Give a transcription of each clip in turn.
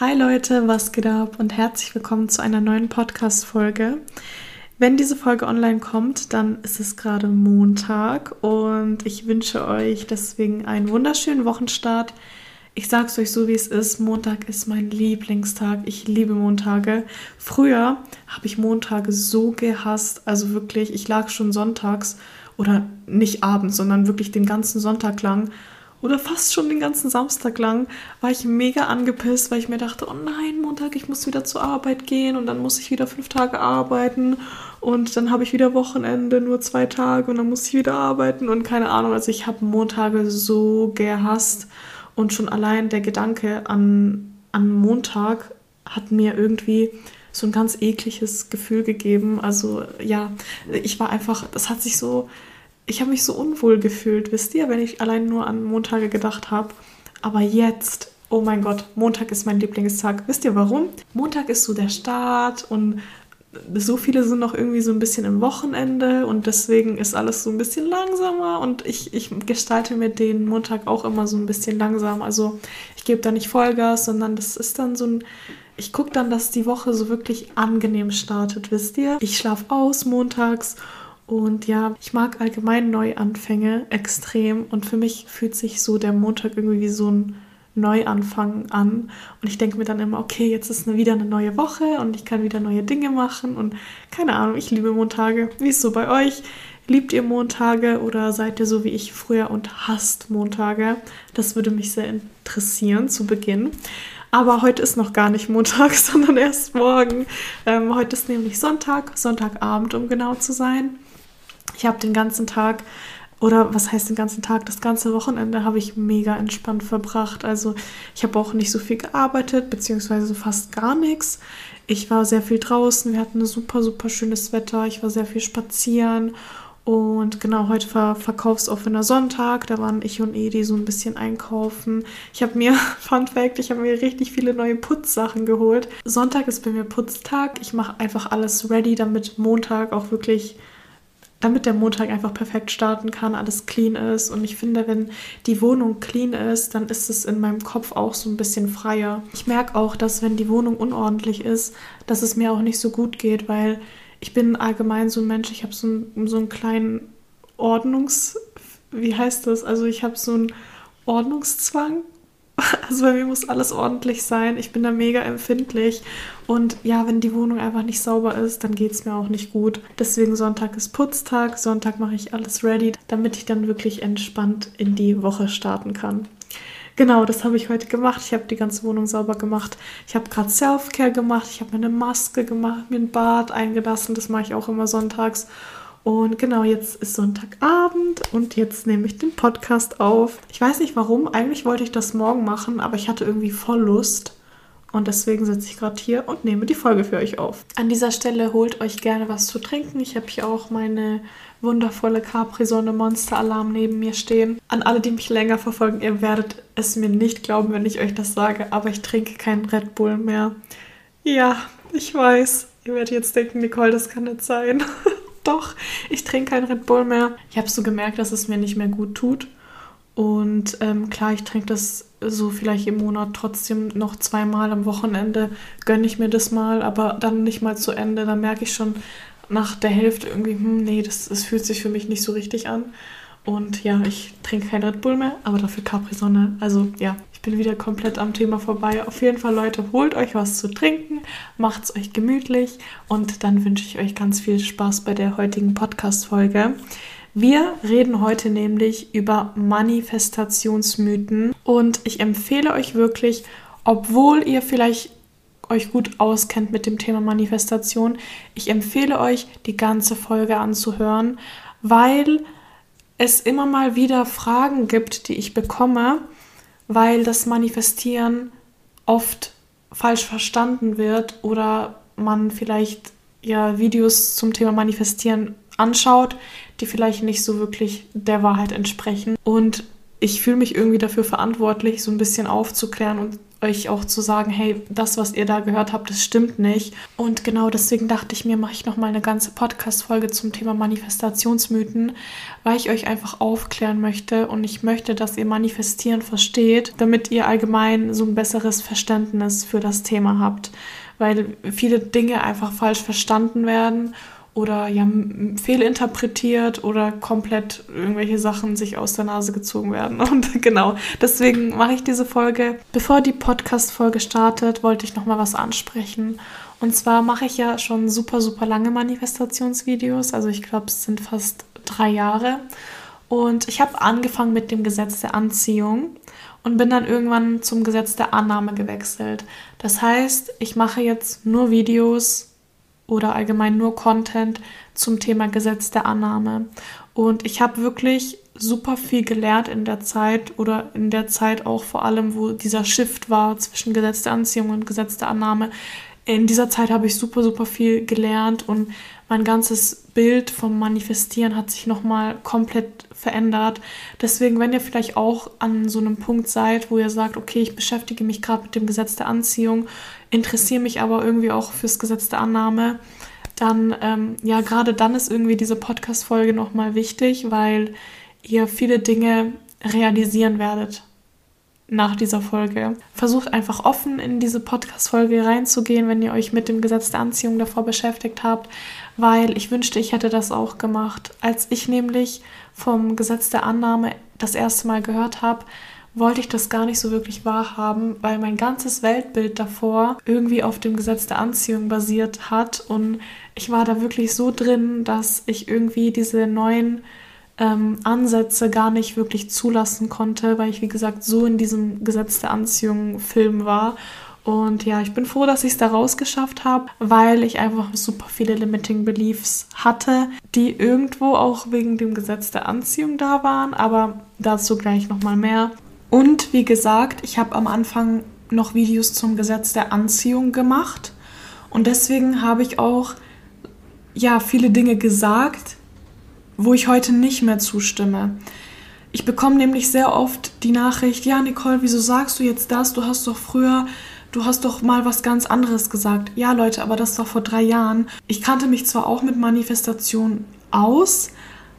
Hi Leute, was geht ab und herzlich willkommen zu einer neuen Podcast-Folge. Wenn diese Folge online kommt, dann ist es gerade Montag und ich wünsche euch deswegen einen wunderschönen Wochenstart. Ich sag's euch so, wie es ist. Montag ist mein Lieblingstag. Ich liebe Montage. Früher habe ich Montage so gehasst. Also wirklich, ich lag schon sonntags oder nicht abends, sondern wirklich den ganzen Sonntag lang oder fast schon den ganzen Samstag lang war ich mega angepisst, weil ich mir dachte, oh nein, Montag, ich muss wieder zur Arbeit gehen und dann muss ich wieder fünf Tage arbeiten und dann habe ich wieder Wochenende, nur zwei Tage und dann muss ich wieder arbeiten und keine Ahnung. Also ich habe Montage so gehasst und schon allein der Gedanke an, an Montag hat mir irgendwie so ein ganz ekliges Gefühl gegeben. Also ja, ich war einfach, das hat sich so ich habe mich so unwohl gefühlt, wisst ihr, wenn ich allein nur an Montage gedacht habe. Aber jetzt, oh mein Gott, Montag ist mein Lieblingstag. Wisst ihr warum? Montag ist so der Start und so viele sind noch irgendwie so ein bisschen im Wochenende und deswegen ist alles so ein bisschen langsamer und ich, ich gestalte mir den Montag auch immer so ein bisschen langsam. Also ich gebe da nicht Vollgas, sondern das ist dann so ein, ich gucke dann, dass die Woche so wirklich angenehm startet, wisst ihr? Ich schlafe aus montags und ja, ich mag allgemein Neuanfänge extrem und für mich fühlt sich so der Montag irgendwie wie so ein Neuanfang an. Und ich denke mir dann immer, okay, jetzt ist wieder eine neue Woche und ich kann wieder neue Dinge machen. Und keine Ahnung, ich liebe Montage. Wie ist so bei euch? Liebt ihr Montage oder seid ihr so wie ich früher und hasst Montage? Das würde mich sehr interessieren zu Beginn. Aber heute ist noch gar nicht Montag, sondern erst morgen. Ähm, heute ist nämlich Sonntag, Sonntagabend, um genau zu sein. Ich habe den ganzen Tag oder was heißt den ganzen Tag? Das ganze Wochenende habe ich mega entspannt verbracht. Also ich habe auch nicht so viel gearbeitet, beziehungsweise fast gar nichts. Ich war sehr viel draußen, wir hatten super, super schönes Wetter. Ich war sehr viel spazieren. Und genau, heute war verkaufsoffener Sonntag. Da waren ich und Edi so ein bisschen einkaufen. Ich habe mir, Fun Fact, ich habe mir richtig viele neue Putzsachen geholt. Sonntag ist bei mir Putztag. Ich mache einfach alles ready, damit Montag auch wirklich damit der Montag einfach perfekt starten kann, alles clean ist. Und ich finde, wenn die Wohnung clean ist, dann ist es in meinem Kopf auch so ein bisschen freier. Ich merke auch, dass wenn die Wohnung unordentlich ist, dass es mir auch nicht so gut geht, weil ich bin allgemein so ein Mensch, ich habe so, ein, so einen kleinen Ordnungs... Wie heißt das? Also ich habe so einen Ordnungszwang Also bei mir muss alles ordentlich sein. Ich bin da mega empfindlich. Und ja, wenn die Wohnung einfach nicht sauber ist, dann geht es mir auch nicht gut. Deswegen Sonntag ist Putztag. Sonntag mache ich alles ready, damit ich dann wirklich entspannt in die Woche starten kann. Genau, das habe ich heute gemacht. Ich habe die ganze Wohnung sauber gemacht. Ich habe gerade Self-Care gemacht. Ich habe mir eine Maske gemacht, mir ein Bad eingelassen. Das mache ich auch immer sonntags. Und genau, jetzt ist Sonntagabend und jetzt nehme ich den Podcast auf. Ich weiß nicht warum, eigentlich wollte ich das morgen machen, aber ich hatte irgendwie voll Lust. Und deswegen sitze ich gerade hier und nehme die Folge für euch auf. An dieser Stelle holt euch gerne was zu trinken. Ich habe hier auch meine wundervolle Capri-Sonne Monster Alarm neben mir stehen. An alle, die mich länger verfolgen, ihr werdet es mir nicht glauben, wenn ich euch das sage, aber ich trinke keinen Red Bull mehr. Ja, ich weiß. Ihr werdet jetzt denken, Nicole, das kann nicht sein. doch, ich trinke kein Red Bull mehr. Ich habe so gemerkt, dass es mir nicht mehr gut tut. Und ähm, klar, ich trinke das so vielleicht im Monat trotzdem noch zweimal am Wochenende. Gönne ich mir das mal, aber dann nicht mal zu Ende. Dann merke ich schon nach der Hälfte irgendwie, hm, nee, das, das fühlt sich für mich nicht so richtig an. Und ja, ich trinke kein Red Bull mehr, aber dafür Capri-Sonne. Also ja, ich bin wieder komplett am Thema vorbei. Auf jeden Fall, Leute, holt euch was zu trinken, macht es euch gemütlich und dann wünsche ich euch ganz viel Spaß bei der heutigen Podcast-Folge. Wir reden heute nämlich über Manifestationsmythen und ich empfehle euch wirklich, obwohl ihr vielleicht euch gut auskennt mit dem Thema Manifestation, ich empfehle euch, die ganze Folge anzuhören, weil es immer mal wieder Fragen gibt, die ich bekomme, weil das Manifestieren oft falsch verstanden wird oder man vielleicht ja Videos zum Thema Manifestieren anschaut, die vielleicht nicht so wirklich der Wahrheit entsprechen. Und ich fühle mich irgendwie dafür verantwortlich, so ein bisschen aufzuklären und euch auch zu sagen, hey, das, was ihr da gehört habt, das stimmt nicht. Und genau deswegen dachte ich mir, mache ich nochmal eine ganze Podcast-Folge zum Thema Manifestationsmythen, weil ich euch einfach aufklären möchte und ich möchte, dass ihr Manifestieren versteht, damit ihr allgemein so ein besseres Verständnis für das Thema habt. Weil viele Dinge einfach falsch verstanden werden oder ja fehlinterpretiert oder komplett irgendwelche Sachen sich aus der Nase gezogen werden. Und genau, deswegen mache ich diese Folge. Bevor die Podcast-Folge startet, wollte ich noch mal was ansprechen. Und zwar mache ich ja schon super, super lange Manifestationsvideos. Also ich glaube, es sind fast drei Jahre. Und ich habe angefangen mit dem Gesetz der Anziehung und bin dann irgendwann zum Gesetz der Annahme gewechselt. Das heißt, ich mache jetzt nur Videos oder allgemein nur Content zum Thema Gesetz der Annahme. Und ich habe wirklich super viel gelernt in der Zeit oder in der Zeit auch vor allem, wo dieser Shift war zwischen Gesetz der Anziehung und Gesetz der Annahme. In dieser Zeit habe ich super, super viel gelernt und mein ganzes Bild vom Manifestieren hat sich nochmal komplett verändert. Deswegen, wenn ihr vielleicht auch an so einem Punkt seid, wo ihr sagt, okay, ich beschäftige mich gerade mit dem Gesetz der Anziehung, interessiere mich aber irgendwie auch fürs Gesetz der Annahme, dann, ähm, ja, gerade dann ist irgendwie diese Podcast-Folge nochmal wichtig, weil ihr viele Dinge realisieren werdet nach dieser Folge. Versucht einfach offen in diese Podcast-Folge reinzugehen, wenn ihr euch mit dem Gesetz der Anziehung davor beschäftigt habt, weil ich wünschte, ich hätte das auch gemacht. Als ich nämlich vom Gesetz der Annahme das erste Mal gehört habe, wollte ich das gar nicht so wirklich wahrhaben, weil mein ganzes Weltbild davor irgendwie auf dem Gesetz der Anziehung basiert hat und ich war da wirklich so drin, dass ich irgendwie diese neuen ähm, Ansätze gar nicht wirklich zulassen konnte, weil ich wie gesagt so in diesem Gesetz der Anziehung Film war und ja, ich bin froh, dass ich es da rausgeschafft habe, weil ich einfach super viele Limiting Beliefs hatte, die irgendwo auch wegen dem Gesetz der Anziehung da waren, aber dazu gleich nochmal mehr. Und wie gesagt, ich habe am Anfang noch Videos zum Gesetz der Anziehung gemacht und deswegen habe ich auch ja viele Dinge gesagt, wo ich heute nicht mehr zustimme. Ich bekomme nämlich sehr oft die Nachricht, ja Nicole, wieso sagst du jetzt das? Du hast doch früher du hast doch mal was ganz anderes gesagt. Ja, Leute, aber das war vor drei Jahren. Ich kannte mich zwar auch mit Manifestation aus,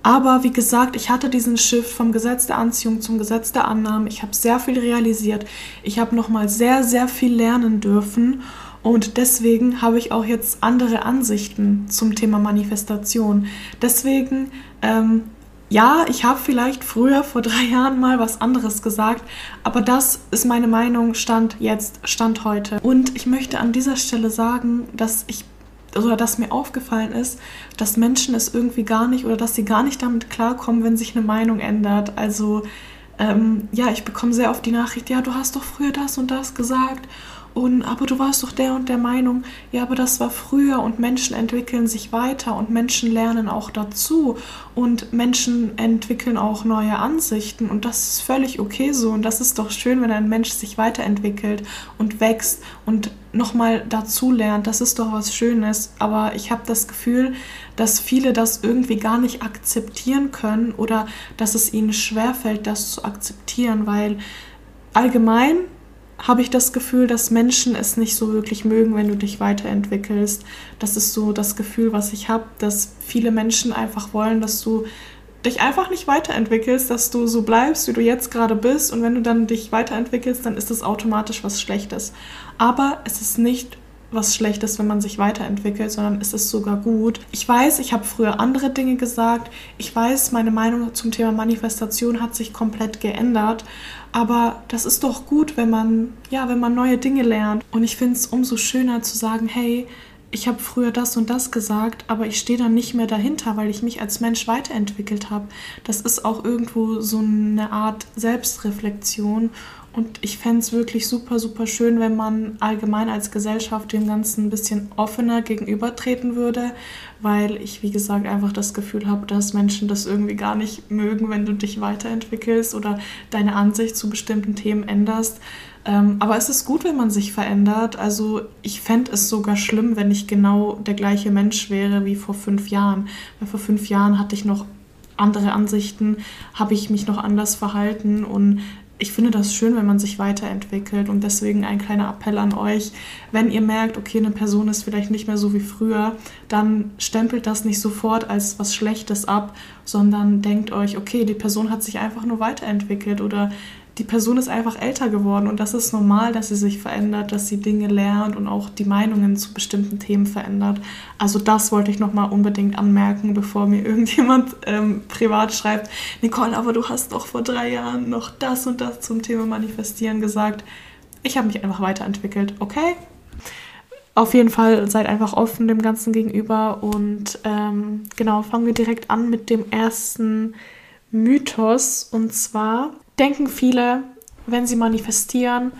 aber wie gesagt, ich hatte diesen Shift vom Gesetz der Anziehung zum Gesetz der Annahme. Ich habe sehr viel realisiert. Ich habe nochmal sehr, sehr viel lernen dürfen. Und deswegen habe ich auch jetzt andere Ansichten zum Thema Manifestation. Deswegen ähm, ja, ich habe vielleicht früher vor drei Jahren mal was anderes gesagt, aber das ist meine Meinung, stand jetzt, stand heute. Und ich möchte an dieser Stelle sagen, dass ich oder dass mir aufgefallen ist, dass Menschen es irgendwie gar nicht oder dass sie gar nicht damit klarkommen, wenn sich eine Meinung ändert. Also ähm, ja, ich bekomme sehr oft die Nachricht, ja, du hast doch früher das und das gesagt und aber du warst doch der und der Meinung, ja, aber das war früher und Menschen entwickeln sich weiter und Menschen lernen auch dazu und Menschen entwickeln auch neue Ansichten und das ist völlig okay so und das ist doch schön, wenn ein Mensch sich weiterentwickelt und wächst und nochmal dazu lernt, das ist doch was Schönes, aber ich habe das Gefühl, dass viele das irgendwie gar nicht akzeptieren können oder dass es ihnen schwerfällt, das zu akzeptieren, weil allgemein habe ich das Gefühl, dass Menschen es nicht so wirklich mögen, wenn du dich weiterentwickelst. Das ist so das Gefühl, was ich habe, dass viele Menschen einfach wollen, dass du dich einfach nicht weiterentwickelst, dass du so bleibst, wie du jetzt gerade bist. Und wenn du dann dich weiterentwickelst, dann ist das automatisch was Schlechtes. Aber es ist nicht was Schlechtes, wenn man sich weiterentwickelt, sondern es ist sogar gut. Ich weiß, ich habe früher andere Dinge gesagt. Ich weiß, meine Meinung zum Thema Manifestation hat sich komplett geändert. Aber das ist doch gut, wenn man, ja, wenn man neue Dinge lernt. Und ich finde es umso schöner zu sagen, hey, ich habe früher das und das gesagt, aber ich stehe dann nicht mehr dahinter, weil ich mich als Mensch weiterentwickelt habe. Das ist auch irgendwo so eine Art Selbstreflexion. Und ich fände es wirklich super, super schön, wenn man allgemein als Gesellschaft dem Ganzen ein bisschen offener gegenübertreten würde, weil ich, wie gesagt, einfach das Gefühl habe, dass Menschen das irgendwie gar nicht mögen, wenn du dich weiterentwickelst oder deine Ansicht zu bestimmten Themen änderst. Ähm, aber es ist gut, wenn man sich verändert. Also ich fände es sogar schlimm, wenn ich genau der gleiche Mensch wäre wie vor fünf Jahren. Weil vor fünf Jahren hatte ich noch andere Ansichten, habe ich mich noch anders verhalten und ich finde das schön, wenn man sich weiterentwickelt und deswegen ein kleiner Appell an euch, wenn ihr merkt, okay, eine Person ist vielleicht nicht mehr so wie früher, dann stempelt das nicht sofort als was Schlechtes ab, sondern denkt euch, okay, die Person hat sich einfach nur weiterentwickelt oder die Person ist einfach älter geworden und das ist normal, dass sie sich verändert, dass sie Dinge lernt und auch die Meinungen zu bestimmten Themen verändert. Also das wollte ich nochmal unbedingt anmerken, bevor mir irgendjemand ähm, privat schreibt, Nicole, aber du hast doch vor drei Jahren noch das und das zum Thema Manifestieren gesagt. Ich habe mich einfach weiterentwickelt, okay? Auf jeden Fall seid einfach offen dem Ganzen gegenüber und ähm, genau, fangen wir direkt an mit dem ersten Mythos und zwar denken viele, wenn sie manifestieren,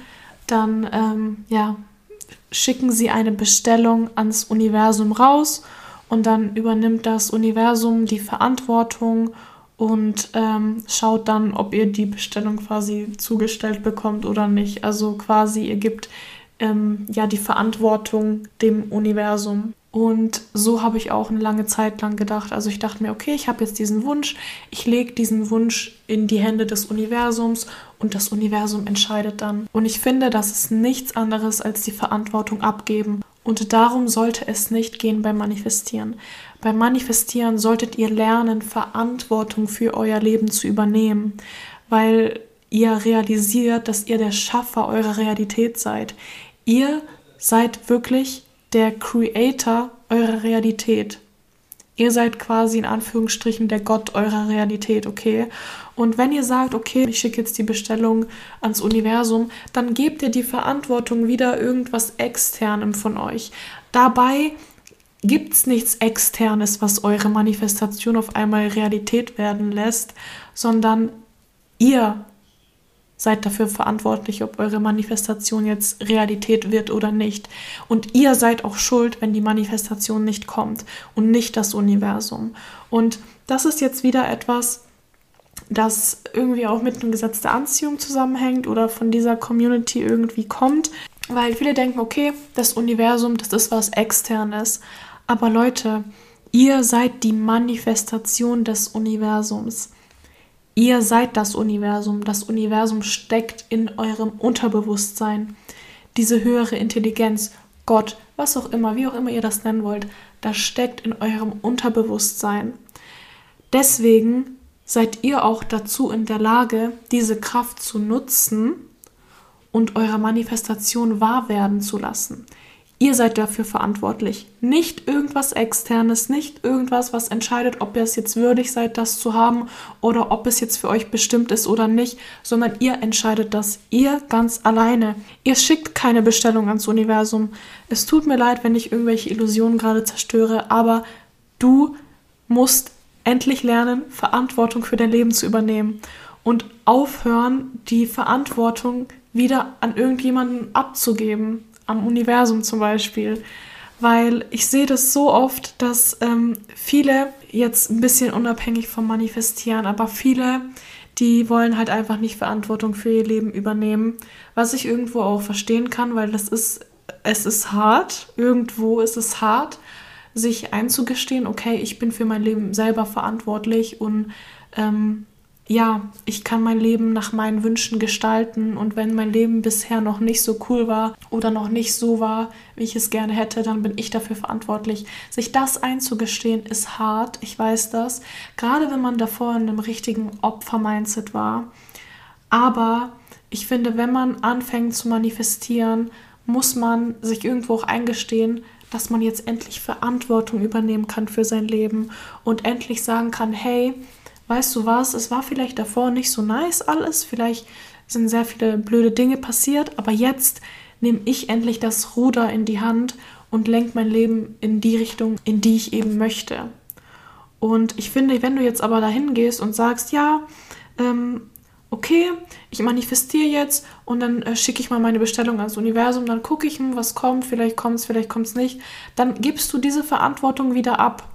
dann ähm, ja, schicken sie eine Bestellung ans Universum raus und dann übernimmt das Universum die Verantwortung und ähm, schaut dann, ob ihr die Bestellung quasi zugestellt bekommt oder nicht. Also quasi ihr gebt ähm, ja die Verantwortung dem Universum. Und so habe ich auch eine lange Zeit lang gedacht. Also ich dachte mir, okay, ich habe jetzt diesen Wunsch, ich lege diesen Wunsch in die Hände des Universums und das Universum entscheidet dann. Und ich finde, das ist nichts anderes als die Verantwortung abgeben. Und darum sollte es nicht gehen beim Manifestieren. Beim Manifestieren solltet ihr lernen, Verantwortung für euer Leben zu übernehmen, weil ihr realisiert, dass ihr der Schaffer eurer Realität seid. Ihr seid wirklich der Creator eurer Realität. Ihr seid quasi in Anführungsstrichen der Gott eurer Realität, okay? Und wenn ihr sagt, okay, ich schicke jetzt die Bestellung ans Universum, dann gebt ihr die Verantwortung wieder irgendwas Externem von euch. Dabei gibt es nichts Externes, was eure Manifestation auf einmal Realität werden lässt, sondern ihr seid dafür verantwortlich, ob eure Manifestation jetzt Realität wird oder nicht. Und ihr seid auch schuld, wenn die Manifestation nicht kommt und nicht das Universum. Und das ist jetzt wieder etwas, das irgendwie auch mit einem Gesetz der Anziehung zusammenhängt oder von dieser Community irgendwie kommt, weil viele denken, okay, das Universum, das ist was externes. Aber Leute, ihr seid die Manifestation des Universums. Ihr seid das Universum. Das Universum steckt in eurem Unterbewusstsein. Diese höhere Intelligenz, Gott, was auch immer, wie auch immer ihr das nennen wollt, das steckt in eurem Unterbewusstsein. Deswegen seid ihr auch dazu in der Lage, diese Kraft zu nutzen und eure Manifestation wahr werden zu lassen. Ihr seid dafür verantwortlich. Nicht irgendwas externes, nicht irgendwas, was entscheidet, ob ihr es jetzt würdig seid, das zu haben oder ob es jetzt für euch bestimmt ist oder nicht, sondern ihr entscheidet das. Ihr ganz alleine. Ihr schickt keine Bestellung ans Universum. Es tut mir leid, wenn ich irgendwelche Illusionen gerade zerstöre, aber du musst endlich lernen, Verantwortung für dein Leben zu übernehmen und aufhören, die Verantwortung wieder an irgendjemanden abzugeben am Universum zum Beispiel. Weil ich sehe das so oft, dass ähm, viele jetzt ein bisschen unabhängig vom Manifestieren, aber viele, die wollen halt einfach nicht Verantwortung für ihr Leben übernehmen. Was ich irgendwo auch verstehen kann, weil das ist, es ist hart. Irgendwo ist es hart, sich einzugestehen, okay, ich bin für mein Leben selber verantwortlich und ähm, ja, ich kann mein Leben nach meinen Wünschen gestalten und wenn mein Leben bisher noch nicht so cool war oder noch nicht so war, wie ich es gerne hätte, dann bin ich dafür verantwortlich. Sich das einzugestehen ist hart, ich weiß das, gerade wenn man davor in einem richtigen Opfer-Mindset war. Aber ich finde, wenn man anfängt zu manifestieren, muss man sich irgendwo auch eingestehen, dass man jetzt endlich Verantwortung übernehmen kann für sein Leben und endlich sagen kann, hey, weißt du was, es war vielleicht davor nicht so nice alles, vielleicht sind sehr viele blöde Dinge passiert, aber jetzt nehme ich endlich das Ruder in die Hand und lenke mein Leben in die Richtung, in die ich eben möchte. Und ich finde, wenn du jetzt aber dahin gehst und sagst, ja, ähm, okay, ich manifestiere jetzt und dann äh, schicke ich mal meine Bestellung ans Universum, dann gucke ich, was kommt, vielleicht kommt es, vielleicht kommt es nicht, dann gibst du diese Verantwortung wieder ab.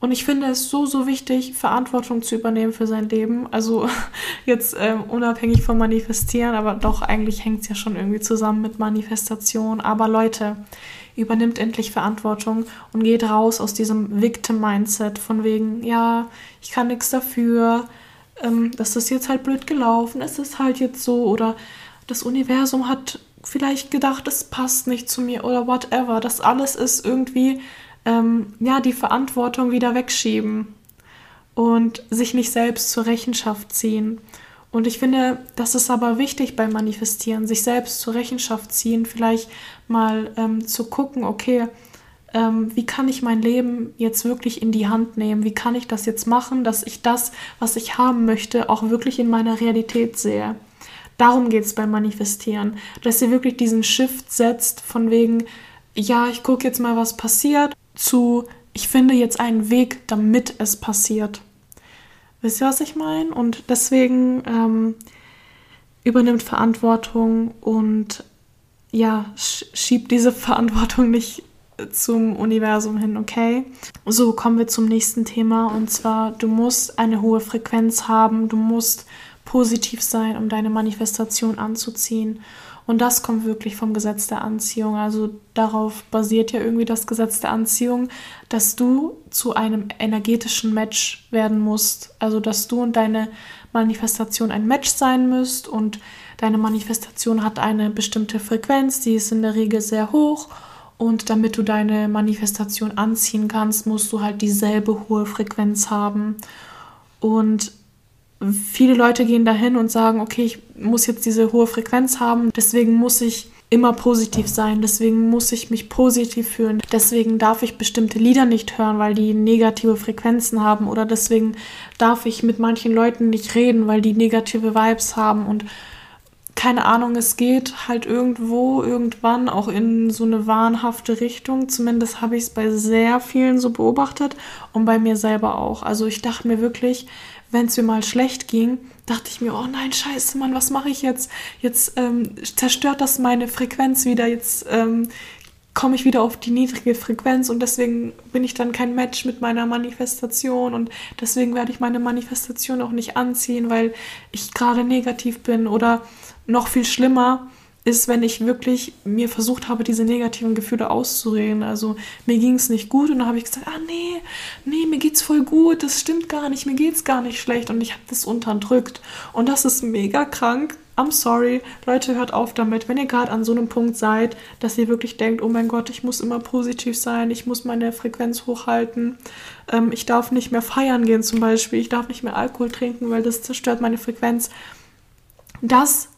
Und ich finde es so, so wichtig, Verantwortung zu übernehmen für sein Leben. Also jetzt ähm, unabhängig vom Manifestieren, aber doch eigentlich hängt es ja schon irgendwie zusammen mit Manifestation. Aber Leute, übernimmt endlich Verantwortung und geht raus aus diesem Victim-Mindset von wegen, ja, ich kann nichts dafür, ähm, das ist jetzt halt blöd gelaufen, es ist halt jetzt so oder das Universum hat vielleicht gedacht, es passt nicht zu mir oder whatever. Das alles ist irgendwie ähm, ja, die Verantwortung wieder wegschieben und sich nicht selbst zur Rechenschaft ziehen. Und ich finde, das ist aber wichtig beim Manifestieren, sich selbst zur Rechenschaft ziehen, vielleicht mal ähm, zu gucken, okay, ähm, wie kann ich mein Leben jetzt wirklich in die Hand nehmen? Wie kann ich das jetzt machen, dass ich das, was ich haben möchte, auch wirklich in meiner Realität sehe? Darum geht es beim Manifestieren, dass ihr wirklich diesen Shift setzt von wegen, ja, ich gucke jetzt mal, was passiert zu, ich finde jetzt einen Weg, damit es passiert. Wisst ihr, was ich meine? Und deswegen ähm, übernimmt Verantwortung und ja, schiebt diese Verantwortung nicht zum Universum hin, okay? So kommen wir zum nächsten Thema und zwar, du musst eine hohe Frequenz haben, du musst positiv sein, um deine Manifestation anzuziehen. Und das kommt wirklich vom Gesetz der Anziehung. Also darauf basiert ja irgendwie das Gesetz der Anziehung, dass du zu einem energetischen Match werden musst. Also dass du und deine Manifestation ein Match sein müsst und deine Manifestation hat eine bestimmte Frequenz, die ist in der Regel sehr hoch. Und damit du deine Manifestation anziehen kannst, musst du halt dieselbe hohe Frequenz haben. Und viele Leute gehen dahin und sagen, okay, ich muss jetzt diese hohe Frequenz haben, deswegen muss ich immer positiv sein, deswegen muss ich mich positiv fühlen, deswegen darf ich bestimmte Lieder nicht hören, weil die negative Frequenzen haben. Oder deswegen darf ich mit manchen Leuten nicht reden, weil die negative Vibes haben. Und keine Ahnung, es geht halt irgendwo, irgendwann auch in so eine wahnhafte Richtung. Zumindest habe ich es bei sehr vielen so beobachtet und bei mir selber auch. Also ich dachte mir wirklich, wenn es mir mal schlecht ging, dachte ich mir, oh nein, scheiße, Mann, was mache ich jetzt? Jetzt ähm, zerstört das meine Frequenz wieder, jetzt ähm, komme ich wieder auf die niedrige Frequenz und deswegen bin ich dann kein Match mit meiner Manifestation und deswegen werde ich meine Manifestation auch nicht anziehen, weil ich gerade negativ bin oder noch viel schlimmer, ist, wenn ich wirklich mir versucht habe, diese negativen Gefühle auszureden. Also mir ging es nicht gut und dann habe ich gesagt, ah nee, nee, mir geht's voll gut, das stimmt gar nicht, mir geht's gar nicht schlecht und ich habe das unterdrückt. Und das ist mega krank. I'm sorry. Leute, hört auf damit. Wenn ihr gerade an so einem Punkt seid, dass ihr wirklich denkt, oh mein Gott, ich muss immer positiv sein, ich muss meine Frequenz hochhalten, ähm, ich darf nicht mehr feiern gehen zum Beispiel, ich darf nicht mehr Alkohol trinken, weil das zerstört meine Frequenz. Das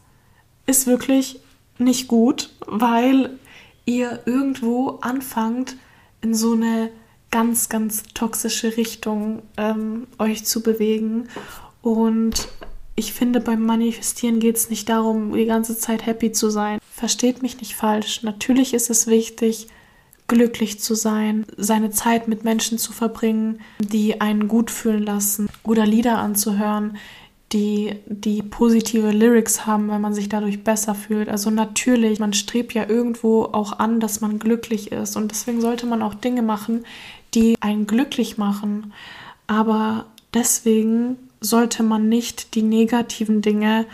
ist wirklich nicht gut, weil ihr irgendwo anfangt, in so eine ganz, ganz toxische Richtung ähm, euch zu bewegen. Und ich finde, beim Manifestieren geht es nicht darum, die ganze Zeit happy zu sein. Versteht mich nicht falsch. Natürlich ist es wichtig, glücklich zu sein, seine Zeit mit Menschen zu verbringen, die einen gut fühlen lassen oder Lieder anzuhören, die, die positive Lyrics haben, weil man sich dadurch besser fühlt. Also natürlich, man strebt ja irgendwo auch an, dass man glücklich ist. Und deswegen sollte man auch Dinge machen, die einen glücklich machen. Aber deswegen sollte man nicht die negativen Dinge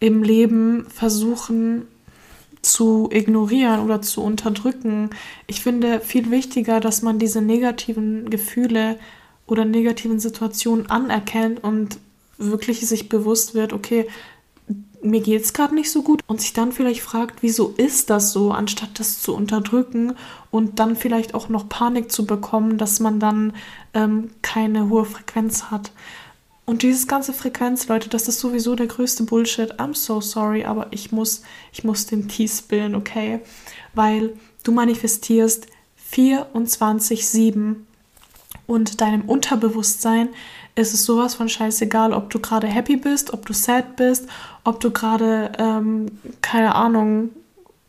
im Leben versuchen zu ignorieren oder zu unterdrücken. Ich finde viel wichtiger, dass man diese negativen Gefühle oder negativen Situationen anerkennt und wirklich sich bewusst wird, okay, mir geht es gerade nicht so gut und sich dann vielleicht fragt, wieso ist das so, anstatt das zu unterdrücken und dann vielleicht auch noch Panik zu bekommen, dass man dann ähm, keine hohe Frequenz hat. Und dieses ganze Frequenz, Leute, das ist sowieso der größte Bullshit. I'm so sorry, aber ich muss, ich muss den Tee spillen, okay? Weil du manifestierst 24-7 und deinem Unterbewusstsein ist es sowas von scheißegal, ob du gerade happy bist, ob du sad bist, ob du gerade, ähm, keine Ahnung,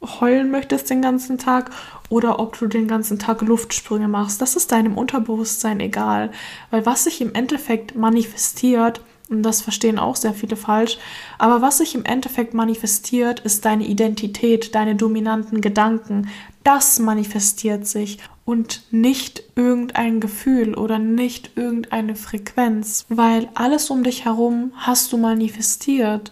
heulen möchtest den ganzen Tag oder ob du den ganzen Tag Luftsprünge machst. Das ist deinem Unterbewusstsein egal. Weil was sich im Endeffekt manifestiert, und das verstehen auch sehr viele falsch, aber was sich im Endeffekt manifestiert, ist deine Identität, deine dominanten Gedanken. Das manifestiert sich. Und nicht irgendein Gefühl oder nicht irgendeine Frequenz, weil alles um dich herum hast du manifestiert.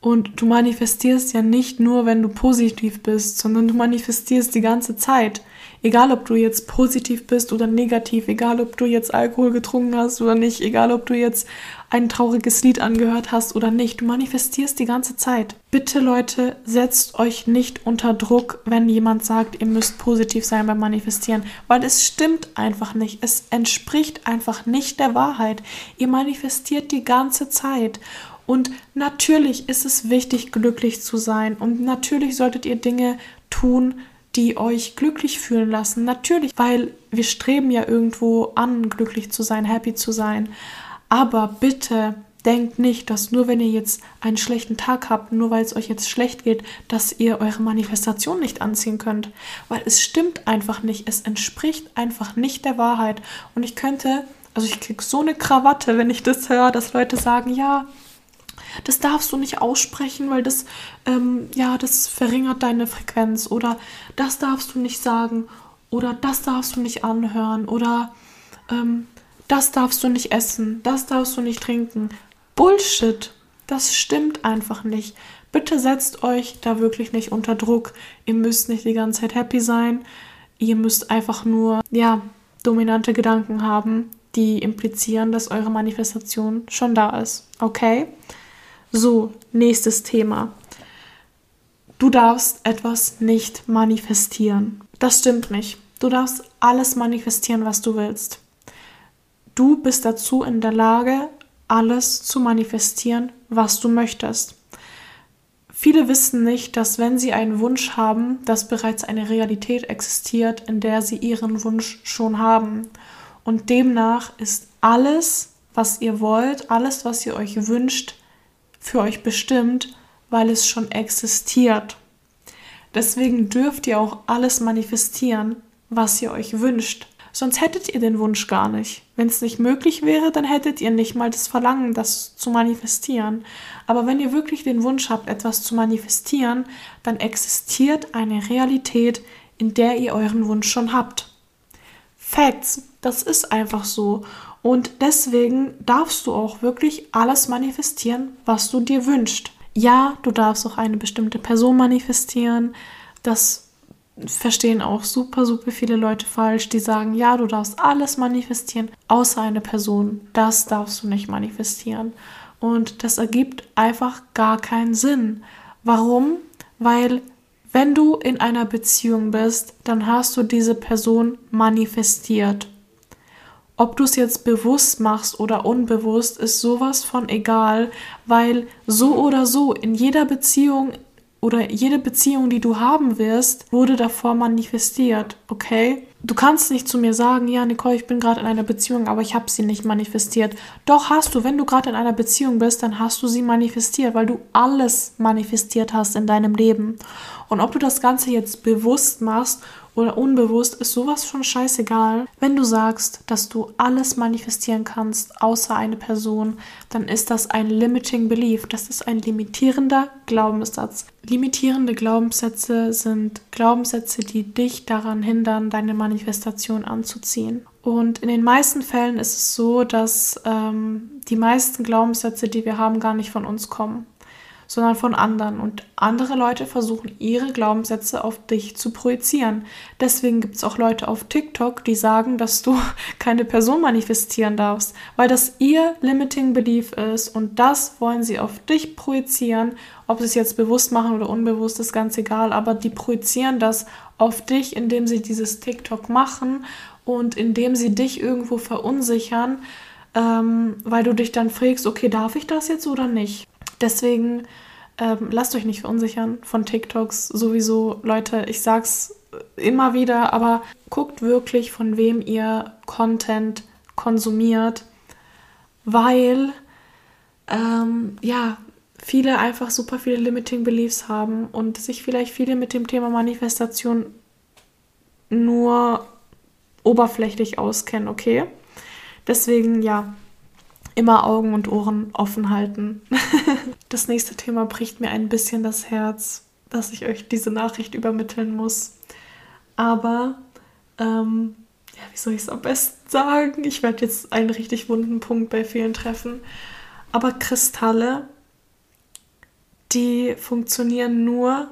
Und du manifestierst ja nicht nur, wenn du positiv bist, sondern du manifestierst die ganze Zeit. Egal, ob du jetzt positiv bist oder negativ, egal, ob du jetzt Alkohol getrunken hast oder nicht, egal, ob du jetzt ein trauriges Lied angehört hast oder nicht, du manifestierst die ganze Zeit. Bitte Leute, setzt euch nicht unter Druck, wenn jemand sagt, ihr müsst positiv sein beim Manifestieren, weil es stimmt einfach nicht. Es entspricht einfach nicht der Wahrheit. Ihr manifestiert die ganze Zeit. Und natürlich ist es wichtig, glücklich zu sein. Und natürlich solltet ihr Dinge tun, die euch glücklich fühlen lassen. Natürlich, weil wir streben ja irgendwo an, glücklich zu sein, happy zu sein. Aber bitte denkt nicht, dass nur wenn ihr jetzt einen schlechten Tag habt, nur weil es euch jetzt schlecht geht, dass ihr eure Manifestation nicht anziehen könnt. Weil es stimmt einfach nicht. Es entspricht einfach nicht der Wahrheit. Und ich könnte, also ich krieg so eine Krawatte, wenn ich das höre, dass Leute sagen, ja, das darfst du nicht aussprechen, weil das, ähm, ja, das verringert deine Frequenz. Oder das darfst du nicht sagen. Oder das darfst du nicht anhören. Oder ähm, das darfst du nicht essen. Das darfst du nicht trinken. Bullshit. Das stimmt einfach nicht. Bitte setzt euch da wirklich nicht unter Druck. Ihr müsst nicht die ganze Zeit happy sein. Ihr müsst einfach nur, ja, dominante Gedanken haben, die implizieren, dass eure Manifestation schon da ist. Okay? So, nächstes Thema. Du darfst etwas nicht manifestieren. Das stimmt nicht. Du darfst alles manifestieren, was du willst. Du bist dazu in der Lage, alles zu manifestieren, was du möchtest. Viele wissen nicht, dass wenn sie einen Wunsch haben, dass bereits eine Realität existiert, in der sie ihren Wunsch schon haben. Und demnach ist alles, was ihr wollt, alles, was ihr euch wünscht, für euch bestimmt, weil es schon existiert. Deswegen dürft ihr auch alles manifestieren, was ihr euch wünscht. Sonst hättet ihr den Wunsch gar nicht. Wenn es nicht möglich wäre, dann hättet ihr nicht mal das Verlangen, das zu manifestieren. Aber wenn ihr wirklich den Wunsch habt, etwas zu manifestieren, dann existiert eine Realität, in der ihr euren Wunsch schon habt. Facts, das ist einfach so. Und deswegen darfst du auch wirklich alles manifestieren, was du dir wünschst. Ja, du darfst auch eine bestimmte Person manifestieren. Das verstehen auch super, super viele Leute falsch, die sagen, ja, du darfst alles manifestieren, außer eine Person. Das darfst du nicht manifestieren. Und das ergibt einfach gar keinen Sinn. Warum? Weil wenn du in einer Beziehung bist, dann hast du diese Person manifestiert. Ob du es jetzt bewusst machst oder unbewusst, ist sowas von egal, weil so oder so in jeder Beziehung oder jede Beziehung, die du haben wirst, wurde davor manifestiert, okay? Du kannst nicht zu mir sagen, ja, Nicole, ich bin gerade in einer Beziehung, aber ich habe sie nicht manifestiert. Doch hast du, wenn du gerade in einer Beziehung bist, dann hast du sie manifestiert, weil du alles manifestiert hast in deinem Leben. Und ob du das Ganze jetzt bewusst machst oder unbewusst, ist sowas schon scheißegal. Wenn du sagst, dass du alles manifestieren kannst, außer eine Person, dann ist das ein limiting belief. Das ist ein limitierender Glaubenssatz. Limitierende Glaubenssätze sind Glaubenssätze, die dich daran hindern, deine Manifestation anzuziehen. Und in den meisten Fällen ist es so, dass ähm, die meisten Glaubenssätze, die wir haben, gar nicht von uns kommen sondern von anderen. Und andere Leute versuchen ihre Glaubenssätze auf dich zu projizieren. Deswegen gibt es auch Leute auf TikTok, die sagen, dass du keine Person manifestieren darfst, weil das ihr Limiting Belief ist und das wollen sie auf dich projizieren. Ob sie es jetzt bewusst machen oder unbewusst, ist ganz egal, aber die projizieren das auf dich, indem sie dieses TikTok machen und indem sie dich irgendwo verunsichern, ähm, weil du dich dann fragst, okay, darf ich das jetzt oder nicht? Deswegen ähm, lasst euch nicht verunsichern von TikToks. Sowieso, Leute, ich sag's immer wieder, aber guckt wirklich, von wem ihr Content konsumiert, weil ähm, ja, viele einfach super viele Limiting Beliefs haben und sich vielleicht viele mit dem Thema Manifestation nur oberflächlich auskennen, okay? Deswegen, ja, immer Augen und Ohren offen halten. das nächste Thema bricht mir ein bisschen das Herz, dass ich euch diese Nachricht übermitteln muss. Aber ähm, ja, wie soll ich es am besten sagen? Ich werde jetzt einen richtig wunden Punkt bei vielen treffen. Aber Kristalle, die funktionieren nur,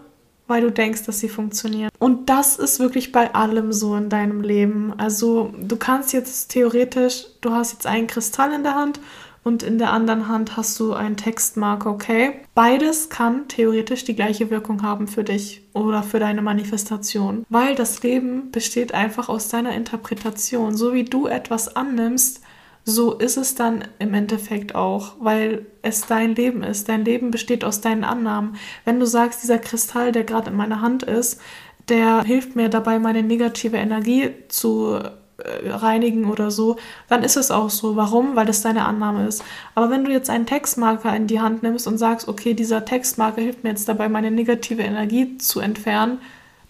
weil du denkst, dass sie funktionieren. Und das ist wirklich bei allem so in deinem Leben. Also du kannst jetzt theoretisch, du hast jetzt einen Kristall in der Hand und in der anderen Hand hast du einen Textmarker, okay? Beides kann theoretisch die gleiche Wirkung haben für dich oder für deine Manifestation, weil das Leben besteht einfach aus deiner Interpretation. So wie du etwas annimmst, so ist es dann im Endeffekt auch, weil es dein Leben ist. Dein Leben besteht aus deinen Annahmen. Wenn du sagst, dieser Kristall, der gerade in meiner Hand ist, der hilft mir dabei, meine negative Energie zu äh, reinigen oder so, dann ist es auch so. Warum? Weil das deine Annahme ist. Aber wenn du jetzt einen Textmarker in die Hand nimmst und sagst, okay, dieser Textmarker hilft mir jetzt dabei, meine negative Energie zu entfernen,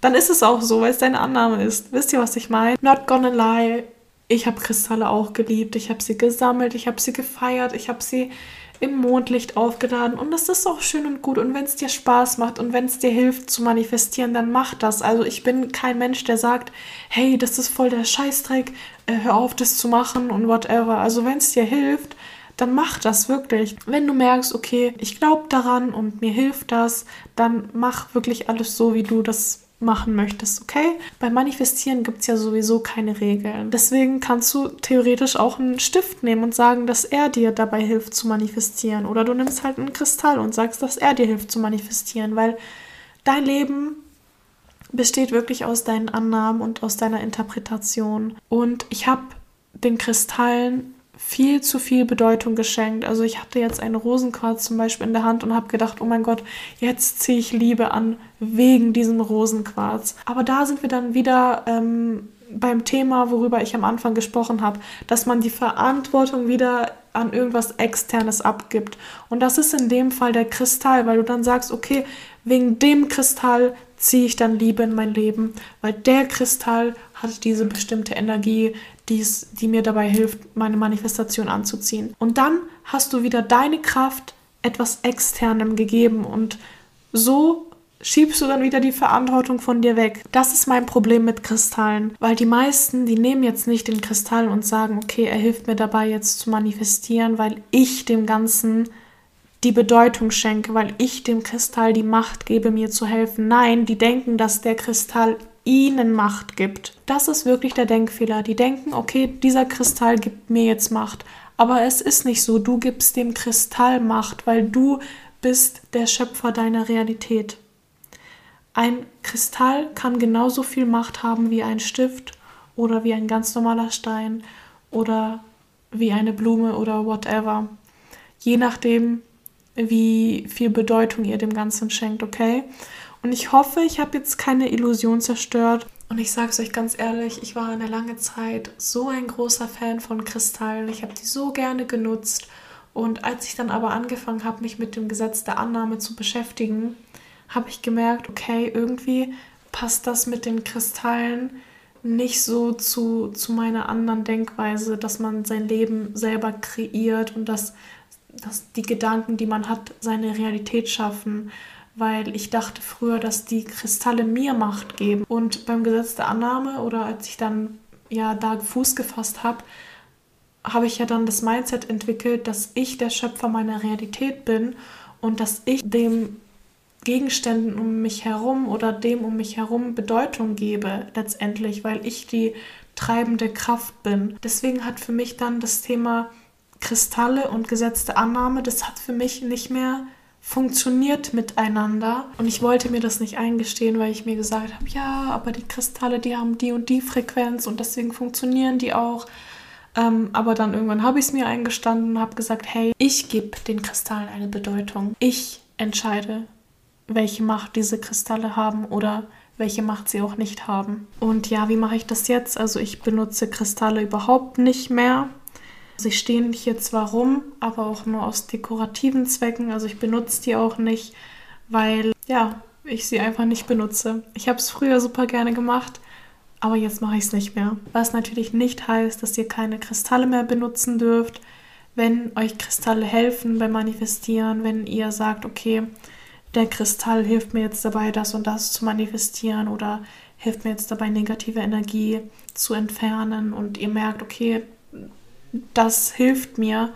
dann ist es auch so, weil es deine Annahme ist. Wisst ihr, was ich meine? Not gonna lie. Ich habe Kristalle auch geliebt. Ich habe sie gesammelt, ich habe sie gefeiert, ich habe sie im Mondlicht aufgeladen und das ist auch schön und gut und wenn es dir Spaß macht und wenn es dir hilft zu manifestieren, dann mach das. Also ich bin kein Mensch, der sagt, hey, das ist voll der Scheißdreck, äh, hör auf, das zu machen und whatever. Also wenn es dir hilft, dann mach das wirklich. Wenn du merkst, okay, ich glaube daran und mir hilft das, dann mach wirklich alles so, wie du das machen möchtest, okay? Beim Manifestieren gibt es ja sowieso keine Regeln. Deswegen kannst du theoretisch auch einen Stift nehmen und sagen, dass er dir dabei hilft zu manifestieren. Oder du nimmst halt einen Kristall und sagst, dass er dir hilft zu manifestieren, weil dein Leben besteht wirklich aus deinen Annahmen und aus deiner Interpretation. Und ich habe den Kristallen viel zu viel Bedeutung geschenkt. Also ich hatte jetzt einen Rosenquarz zum Beispiel in der Hand und habe gedacht, oh mein Gott, jetzt ziehe ich Liebe an wegen diesem Rosenquarz. Aber da sind wir dann wieder ähm, beim Thema, worüber ich am Anfang gesprochen habe, dass man die Verantwortung wieder an irgendwas Externes abgibt. Und das ist in dem Fall der Kristall, weil du dann sagst, okay, wegen dem Kristall ziehe ich dann Liebe in mein Leben, weil der Kristall hat diese bestimmte Energie, die's, die mir dabei hilft, meine Manifestation anzuziehen. Und dann hast du wieder deine Kraft etwas Externem gegeben und so schiebst du dann wieder die Verantwortung von dir weg. Das ist mein Problem mit Kristallen, weil die meisten, die nehmen jetzt nicht den Kristall und sagen, okay, er hilft mir dabei jetzt zu manifestieren, weil ich dem Ganzen die Bedeutung schenke, weil ich dem Kristall die Macht gebe, mir zu helfen. Nein, die denken, dass der Kristall ihnen Macht gibt. Das ist wirklich der Denkfehler. Die denken, okay, dieser Kristall gibt mir jetzt Macht. Aber es ist nicht so. Du gibst dem Kristall Macht, weil du bist der Schöpfer deiner Realität. Ein Kristall kann genauso viel Macht haben wie ein Stift oder wie ein ganz normaler Stein oder wie eine Blume oder whatever. Je nachdem, wie viel Bedeutung ihr dem Ganzen schenkt, okay? Und ich hoffe, ich habe jetzt keine Illusion zerstört. Und ich sage es euch ganz ehrlich, ich war eine lange Zeit so ein großer Fan von Kristallen. Ich habe die so gerne genutzt. Und als ich dann aber angefangen habe, mich mit dem Gesetz der Annahme zu beschäftigen, habe ich gemerkt, okay, irgendwie passt das mit den Kristallen nicht so zu, zu meiner anderen Denkweise, dass man sein Leben selber kreiert und dass, dass die Gedanken, die man hat, seine Realität schaffen. Weil ich dachte früher, dass die Kristalle mir Macht geben. Und beim Gesetz der Annahme oder als ich dann ja da Fuß gefasst habe, habe ich ja dann das Mindset entwickelt, dass ich der Schöpfer meiner Realität bin und dass ich dem Gegenständen um mich herum oder dem um mich herum Bedeutung gebe, letztendlich, weil ich die treibende Kraft bin. Deswegen hat für mich dann das Thema Kristalle und gesetzte Annahme, das hat für mich nicht mehr funktioniert miteinander. Und ich wollte mir das nicht eingestehen, weil ich mir gesagt habe, ja, aber die Kristalle, die haben die und die Frequenz und deswegen funktionieren die auch. Ähm, aber dann irgendwann habe ich es mir eingestanden und habe gesagt, hey, ich gebe den Kristallen eine Bedeutung. Ich entscheide, welche Macht diese Kristalle haben oder welche Macht sie auch nicht haben. Und ja, wie mache ich das jetzt? Also ich benutze Kristalle überhaupt nicht mehr. Sie stehen hier zwar rum, aber auch nur aus dekorativen Zwecken. Also ich benutze die auch nicht, weil ja, ich sie einfach nicht benutze. Ich habe es früher super gerne gemacht, aber jetzt mache ich es nicht mehr. Was natürlich nicht heißt, dass ihr keine Kristalle mehr benutzen dürft. Wenn euch Kristalle helfen beim Manifestieren, wenn ihr sagt, okay, der Kristall hilft mir jetzt dabei, das und das zu manifestieren oder hilft mir jetzt dabei, negative Energie zu entfernen und ihr merkt, okay, das hilft mir,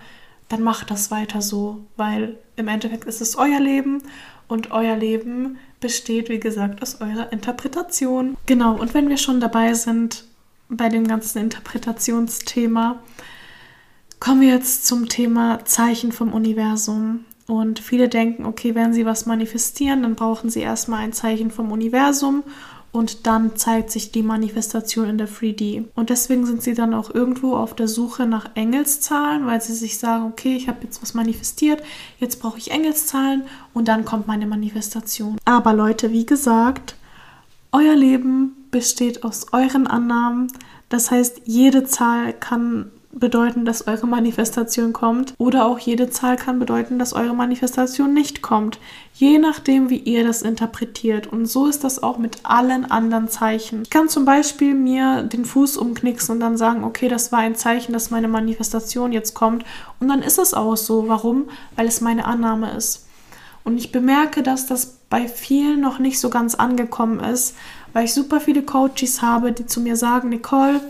dann macht das weiter so, weil im Endeffekt ist es euer Leben und euer Leben besteht, wie gesagt, aus eurer Interpretation. Genau, und wenn wir schon dabei sind bei dem ganzen Interpretationsthema, kommen wir jetzt zum Thema Zeichen vom Universum. Und viele denken, okay, wenn sie was manifestieren, dann brauchen sie erstmal ein Zeichen vom Universum und dann zeigt sich die Manifestation in der 3D. Und deswegen sind sie dann auch irgendwo auf der Suche nach Engelszahlen, weil sie sich sagen, okay, ich habe jetzt was manifestiert, jetzt brauche ich Engelszahlen und dann kommt meine Manifestation. Aber Leute, wie gesagt, euer Leben besteht aus euren Annahmen. Das heißt, jede Zahl kann bedeuten, dass eure Manifestation kommt oder auch jede Zahl kann bedeuten, dass eure Manifestation nicht kommt. Je nachdem, wie ihr das interpretiert. Und so ist das auch mit allen anderen Zeichen. Ich kann zum Beispiel mir den Fuß umknicksen und dann sagen, okay, das war ein Zeichen, dass meine Manifestation jetzt kommt. Und dann ist es auch so. Warum? Weil es meine Annahme ist. Und ich bemerke, dass das bei vielen noch nicht so ganz angekommen ist, weil ich super viele Coaches habe, die zu mir sagen, Nicole,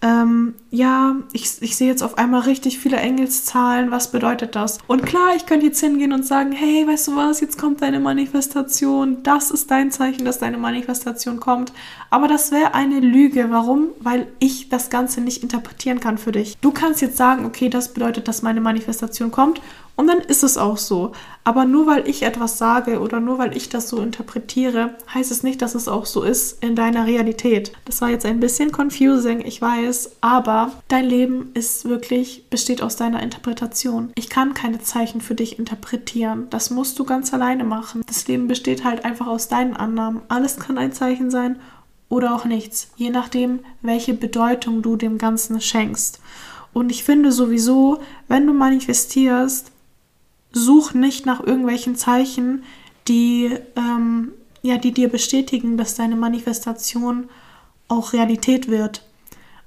ähm, ja, ich, ich sehe jetzt auf einmal richtig viele Engelszahlen, was bedeutet das? Und klar, ich könnte jetzt hingehen und sagen, hey, weißt du was, jetzt kommt deine Manifestation, das ist dein Zeichen, dass deine Manifestation kommt. Aber das wäre eine Lüge. Warum? Weil ich das Ganze nicht interpretieren kann für dich. Du kannst jetzt sagen, okay, das bedeutet, dass meine Manifestation kommt und dann ist es auch so. Aber nur weil ich etwas sage oder nur weil ich das so interpretiere, heißt es nicht, dass es auch so ist in deiner Realität. Das war jetzt ein bisschen confusing, ich weiß, aber dein Leben ist wirklich, besteht aus deiner Interpretation. Ich kann keine Zeichen für dich interpretieren. Das musst du ganz alleine machen. Das Leben besteht halt einfach aus deinen Annahmen. Alles kann ein Zeichen sein oder auch nichts, je nachdem, welche Bedeutung du dem Ganzen schenkst. Und ich finde sowieso, wenn du manifestierst, such nicht nach irgendwelchen Zeichen, die, ähm, ja, die dir bestätigen, dass deine Manifestation auch Realität wird.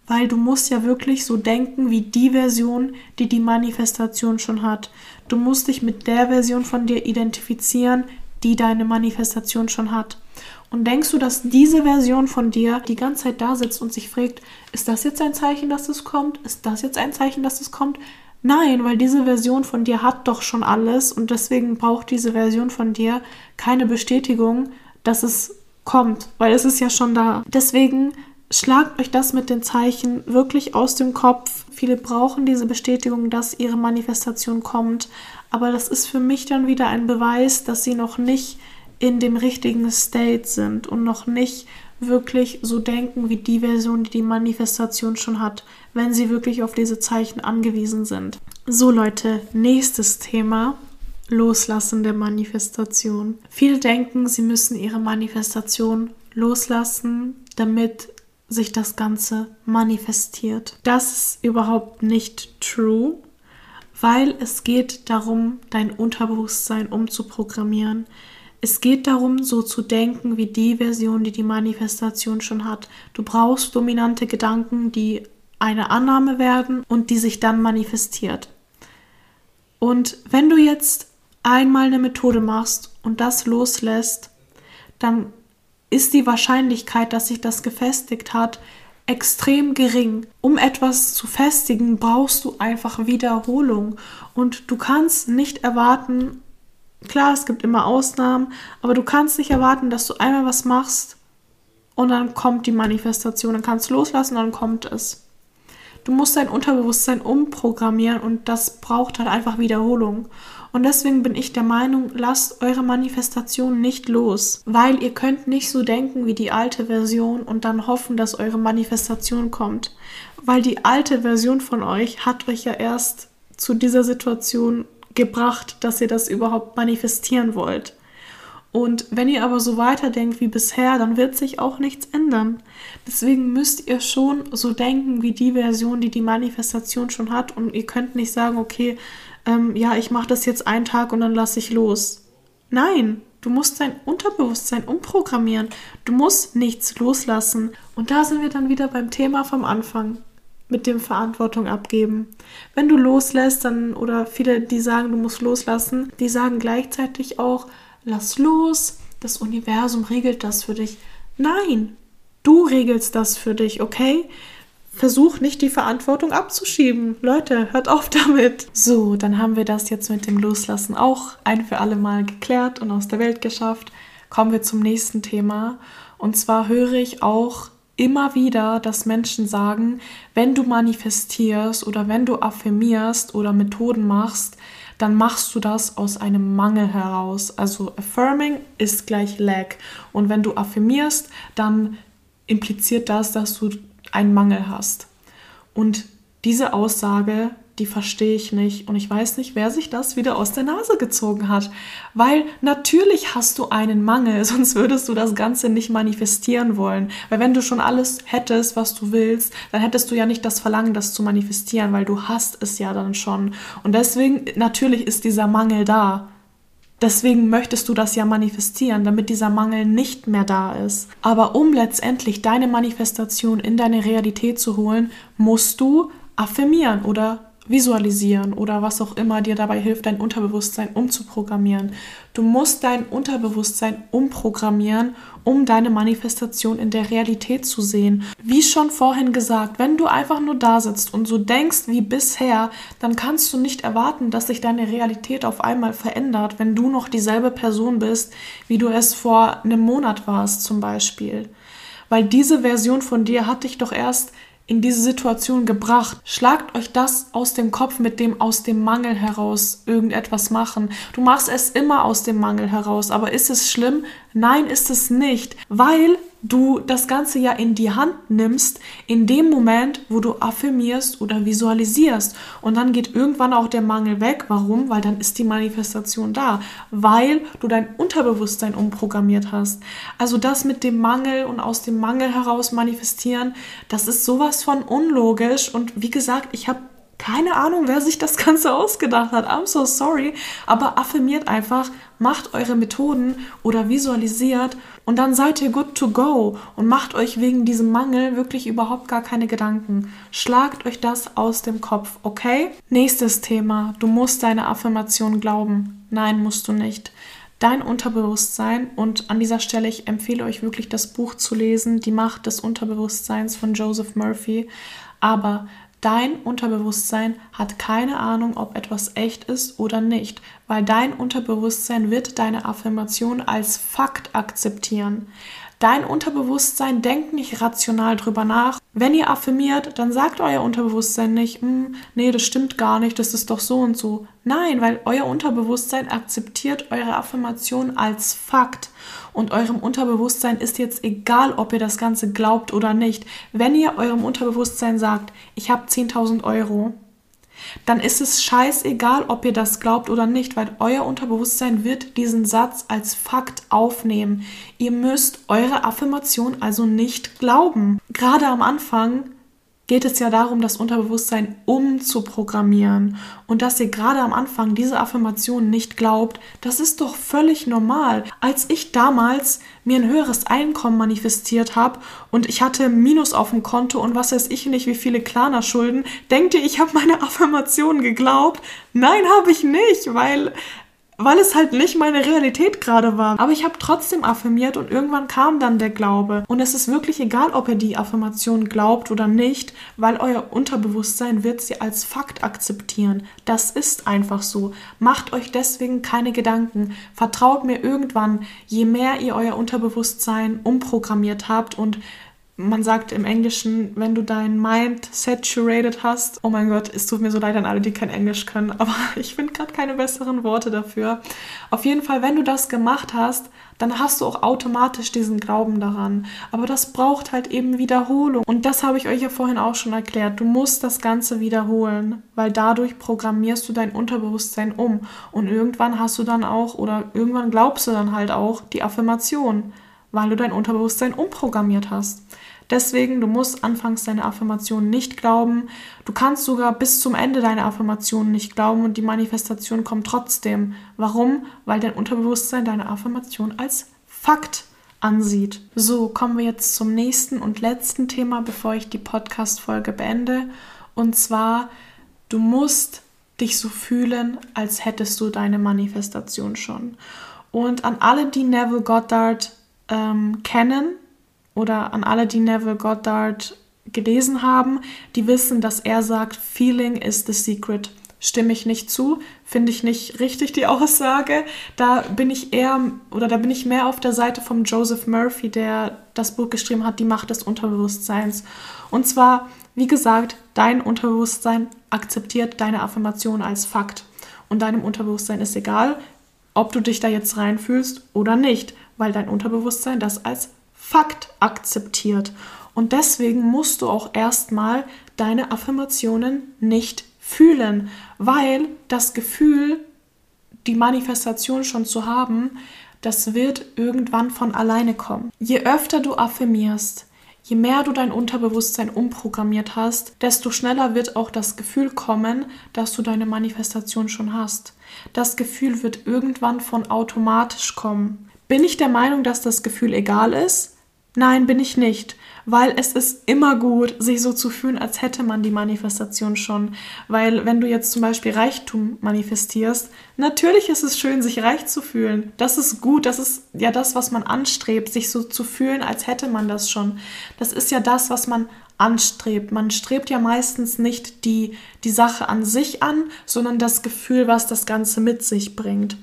Weil du musst ja wirklich so denken wie die Version, die die Manifestation schon hat. Du musst dich mit der Version von dir identifizieren, die deine Manifestation schon hat. Und denkst du, dass diese Version von dir die ganze Zeit da sitzt und sich fragt, ist das jetzt ein Zeichen, dass es kommt? Ist das jetzt ein Zeichen, dass es kommt? Nein, weil diese Version von dir hat doch schon alles und deswegen braucht diese Version von dir keine Bestätigung, dass es kommt, weil es ist ja schon da. Deswegen schlagt euch das mit den Zeichen wirklich aus dem Kopf. Viele brauchen diese Bestätigung, dass ihre Manifestation kommt, aber das ist für mich dann wieder ein Beweis, dass sie noch nicht in dem richtigen State sind und noch nicht wirklich so denken wie die Version, die die Manifestation schon hat, wenn sie wirklich auf diese Zeichen angewiesen sind. So Leute, nächstes Thema. Loslassen der Manifestation. Viele denken, sie müssen ihre Manifestation loslassen, damit sich das Ganze manifestiert. Das ist überhaupt nicht true, weil es geht darum, dein Unterbewusstsein umzuprogrammieren. Es geht darum, so zu denken wie die Version, die die Manifestation schon hat. Du brauchst dominante Gedanken, die eine Annahme werden und die sich dann manifestiert. Und wenn du jetzt einmal eine Methode machst und das loslässt, dann ist die Wahrscheinlichkeit, dass sich das gefestigt hat, extrem gering. Um etwas zu festigen, brauchst du einfach Wiederholung. Und du kannst nicht erwarten, Klar, es gibt immer Ausnahmen, aber du kannst nicht erwarten, dass du einmal was machst und dann kommt die Manifestation. Dann kannst du loslassen, dann kommt es. Du musst dein Unterbewusstsein umprogrammieren und das braucht halt einfach Wiederholung. Und deswegen bin ich der Meinung, lasst eure Manifestation nicht los, weil ihr könnt nicht so denken wie die alte Version und dann hoffen, dass eure Manifestation kommt. Weil die alte Version von euch hat euch ja erst zu dieser Situation gebracht, dass ihr das überhaupt manifestieren wollt. Und wenn ihr aber so weiterdenkt wie bisher, dann wird sich auch nichts ändern. Deswegen müsst ihr schon so denken wie die Version, die die Manifestation schon hat. Und ihr könnt nicht sagen, okay, ähm, ja, ich mache das jetzt einen Tag und dann lasse ich los. Nein, du musst dein Unterbewusstsein umprogrammieren. Du musst nichts loslassen. Und da sind wir dann wieder beim Thema vom Anfang mit dem Verantwortung abgeben. Wenn du loslässt, dann, oder viele, die sagen, du musst loslassen, die sagen gleichzeitig auch, lass los, das Universum regelt das für dich. Nein, du regelst das für dich, okay? Versuch nicht die Verantwortung abzuschieben. Leute, hört auf damit. So, dann haben wir das jetzt mit dem Loslassen auch ein für alle Mal geklärt und aus der Welt geschafft. Kommen wir zum nächsten Thema. Und zwar höre ich auch immer wieder, dass Menschen sagen, wenn du manifestierst oder wenn du affirmierst oder Methoden machst, dann machst du das aus einem Mangel heraus. Also affirming ist gleich lack. Und wenn du affirmierst, dann impliziert das, dass du einen Mangel hast. Und diese Aussage die verstehe ich nicht. Und ich weiß nicht, wer sich das wieder aus der Nase gezogen hat. Weil natürlich hast du einen Mangel, sonst würdest du das Ganze nicht manifestieren wollen. Weil wenn du schon alles hättest, was du willst, dann hättest du ja nicht das Verlangen, das zu manifestieren, weil du hast es ja dann schon. Und deswegen, natürlich ist dieser Mangel da. Deswegen möchtest du das ja manifestieren, damit dieser Mangel nicht mehr da ist. Aber um letztendlich deine Manifestation in deine Realität zu holen, musst du affirmieren oder visualisieren oder was auch immer dir dabei hilft, dein Unterbewusstsein umzuprogrammieren. Du musst dein Unterbewusstsein umprogrammieren, um deine Manifestation in der Realität zu sehen. Wie schon vorhin gesagt, wenn du einfach nur da sitzt und so denkst wie bisher, dann kannst du nicht erwarten, dass sich deine Realität auf einmal verändert, wenn du noch dieselbe Person bist, wie du es vor einem Monat warst zum Beispiel. Weil diese Version von dir hat dich doch erst in diese Situation gebracht. Schlagt euch das aus dem Kopf mit dem aus dem Mangel heraus irgendetwas machen. Du machst es immer aus dem Mangel heraus, aber ist es schlimm? Nein, ist es nicht, weil du das Ganze ja in die Hand nimmst, in dem Moment, wo du affirmierst oder visualisierst. Und dann geht irgendwann auch der Mangel weg. Warum? Weil dann ist die Manifestation da, weil du dein Unterbewusstsein umprogrammiert hast. Also das mit dem Mangel und aus dem Mangel heraus manifestieren, das ist sowas von unlogisch. Und wie gesagt, ich habe keine Ahnung, wer sich das Ganze ausgedacht hat. I'm so sorry. Aber affirmiert einfach, macht eure Methoden oder visualisiert und dann seid ihr good to go und macht euch wegen diesem Mangel wirklich überhaupt gar keine Gedanken. Schlagt euch das aus dem Kopf, okay? Nächstes Thema. Du musst deine Affirmation glauben. Nein, musst du nicht dein Unterbewusstsein. Und an dieser Stelle, ich empfehle euch wirklich das Buch zu lesen, Die Macht des Unterbewusstseins von Joseph Murphy. Aber Dein Unterbewusstsein hat keine Ahnung, ob etwas echt ist oder nicht, weil dein Unterbewusstsein wird deine Affirmation als Fakt akzeptieren. Dein Unterbewusstsein denkt nicht rational drüber nach. Wenn ihr affirmiert, dann sagt euer Unterbewusstsein nicht, hm, nee, das stimmt gar nicht, das ist doch so und so. Nein, weil euer Unterbewusstsein akzeptiert eure Affirmation als Fakt. Und eurem Unterbewusstsein ist jetzt egal, ob ihr das Ganze glaubt oder nicht. Wenn ihr eurem Unterbewusstsein sagt, ich habe 10.000 Euro, dann ist es scheißegal, ob ihr das glaubt oder nicht, weil euer Unterbewusstsein wird diesen Satz als Fakt aufnehmen. Ihr müsst eure Affirmation also nicht glauben. Gerade am Anfang geht es ja darum, das Unterbewusstsein umzuprogrammieren. Und dass ihr gerade am Anfang diese Affirmation nicht glaubt, das ist doch völlig normal. Als ich damals mir ein höheres Einkommen manifestiert habe und ich hatte Minus auf dem Konto und was weiß ich nicht, wie viele Klarner-Schulden, denkt ihr, ich habe meine Affirmation geglaubt? Nein, habe ich nicht, weil weil es halt nicht meine Realität gerade war. Aber ich habe trotzdem affirmiert und irgendwann kam dann der Glaube. Und es ist wirklich egal, ob ihr die Affirmation glaubt oder nicht, weil euer Unterbewusstsein wird sie als Fakt akzeptieren. Das ist einfach so. Macht euch deswegen keine Gedanken. Vertraut mir irgendwann, je mehr ihr euer Unterbewusstsein umprogrammiert habt und man sagt im Englischen, wenn du dein Mind saturated hast, oh mein Gott, es tut mir so leid an alle, die kein Englisch können, aber ich finde gerade keine besseren Worte dafür. Auf jeden Fall, wenn du das gemacht hast, dann hast du auch automatisch diesen Glauben daran. Aber das braucht halt eben Wiederholung. Und das habe ich euch ja vorhin auch schon erklärt. Du musst das Ganze wiederholen, weil dadurch programmierst du dein Unterbewusstsein um. Und irgendwann hast du dann auch, oder irgendwann glaubst du dann halt auch die Affirmation, weil du dein Unterbewusstsein umprogrammiert hast. Deswegen, du musst anfangs deine Affirmation nicht glauben. Du kannst sogar bis zum Ende deine Affirmation nicht glauben und die Manifestation kommt trotzdem. Warum? Weil dein Unterbewusstsein deine Affirmation als Fakt ansieht. So, kommen wir jetzt zum nächsten und letzten Thema, bevor ich die Podcast-Folge beende. Und zwar, du musst dich so fühlen, als hättest du deine Manifestation schon. Und an alle, die Neville Goddard ähm, kennen oder an alle, die Neville Goddard gelesen haben, die wissen, dass er sagt, Feeling is the secret. Stimme ich nicht zu, finde ich nicht richtig die Aussage. Da bin ich eher oder da bin ich mehr auf der Seite von Joseph Murphy, der das Buch geschrieben hat, Die Macht des Unterbewusstseins. Und zwar, wie gesagt, dein Unterbewusstsein akzeptiert deine Affirmation als Fakt. Und deinem Unterbewusstsein ist egal, ob du dich da jetzt reinfühlst oder nicht, weil dein Unterbewusstsein das als Fakt akzeptiert. Und deswegen musst du auch erstmal deine Affirmationen nicht fühlen, weil das Gefühl, die Manifestation schon zu haben, das wird irgendwann von alleine kommen. Je öfter du affirmierst, je mehr du dein Unterbewusstsein umprogrammiert hast, desto schneller wird auch das Gefühl kommen, dass du deine Manifestation schon hast. Das Gefühl wird irgendwann von automatisch kommen. Bin ich der Meinung, dass das Gefühl egal ist? Nein, bin ich nicht weil es ist immer gut, sich so zu fühlen, als hätte man die Manifestation schon. Weil wenn du jetzt zum Beispiel Reichtum manifestierst, natürlich ist es schön, sich reich zu fühlen. Das ist gut, das ist ja das, was man anstrebt, sich so zu fühlen, als hätte man das schon. Das ist ja das, was man anstrebt. Man strebt ja meistens nicht die, die Sache an sich an, sondern das Gefühl, was das Ganze mit sich bringt.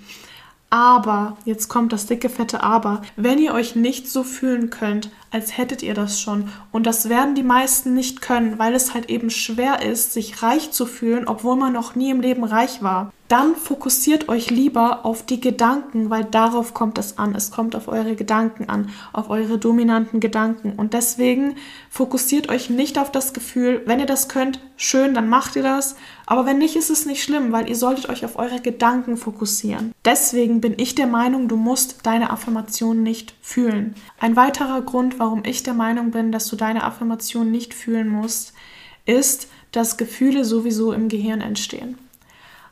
Aber, jetzt kommt das dicke, fette Aber, wenn ihr euch nicht so fühlen könnt, als hättet ihr das schon, und das werden die meisten nicht können, weil es halt eben schwer ist, sich reich zu fühlen, obwohl man noch nie im Leben reich war, dann fokussiert euch lieber auf die Gedanken, weil darauf kommt es an. Es kommt auf eure Gedanken an, auf eure dominanten Gedanken. Und deswegen fokussiert euch nicht auf das Gefühl, wenn ihr das könnt, schön, dann macht ihr das. Aber wenn nicht, ist es nicht schlimm, weil ihr solltet euch auf eure Gedanken fokussieren. Deswegen bin ich der Meinung, du musst deine Affirmation nicht fühlen. Ein weiterer Grund, warum ich der Meinung bin, dass du deine Affirmation nicht fühlen musst, ist, dass Gefühle sowieso im Gehirn entstehen.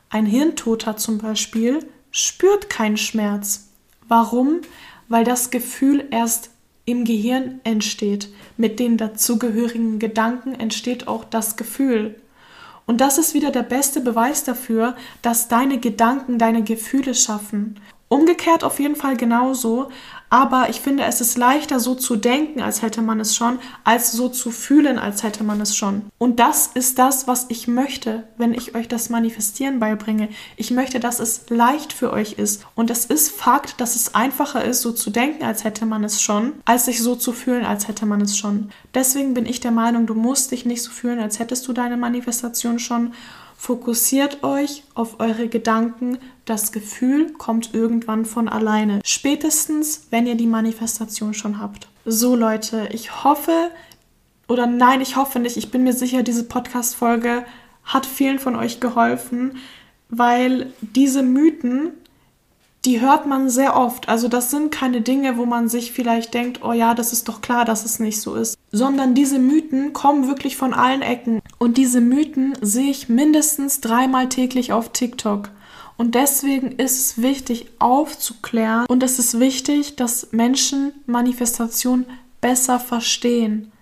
Ein Hirntoter zum Beispiel spürt keinen Schmerz. Warum? Weil das Gefühl erst im Gehirn entsteht. Mit den dazugehörigen Gedanken entsteht auch das Gefühl. Und das ist wieder der beste Beweis dafür, dass deine Gedanken deine Gefühle schaffen. Umgekehrt auf jeden Fall genauso, aber ich finde, es ist leichter so zu denken, als hätte man es schon, als so zu fühlen, als hätte man es schon. Und das ist das, was ich möchte, wenn ich euch das Manifestieren beibringe. Ich möchte, dass es leicht für euch ist. Und es ist Fakt, dass es einfacher ist, so zu denken, als hätte man es schon, als sich so zu fühlen, als hätte man es schon. Deswegen bin ich der Meinung, du musst dich nicht so fühlen, als hättest du deine Manifestation schon Fokussiert euch auf eure Gedanken. Das Gefühl kommt irgendwann von alleine. Spätestens, wenn ihr die Manifestation schon habt. So Leute, ich hoffe, oder nein, ich hoffe nicht, ich bin mir sicher, diese Podcast-Folge hat vielen von euch geholfen, weil diese Mythen, die hört man sehr oft. Also das sind keine Dinge, wo man sich vielleicht denkt, oh ja, das ist doch klar, dass es nicht so ist. Sondern diese Mythen kommen wirklich von allen Ecken. Und diese Mythen sehe ich mindestens dreimal täglich auf TikTok. Und deswegen ist es wichtig aufzuklären und es ist wichtig, dass Menschen Manifestation besser verstehen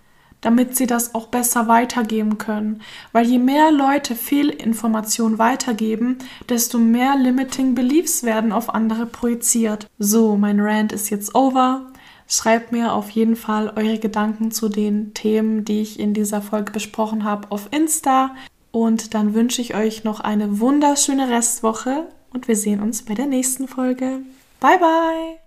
damit sie das auch besser weitergeben können. Weil je mehr Leute Fehlinformationen weitergeben, desto mehr Limiting Beliefs werden auf andere projiziert. So, mein Rant ist jetzt over. Schreibt mir auf jeden Fall eure Gedanken zu den Themen, die ich in dieser Folge besprochen habe, auf Insta. Und dann wünsche ich euch noch eine wunderschöne Restwoche und wir sehen uns bei der nächsten Folge. Bye bye!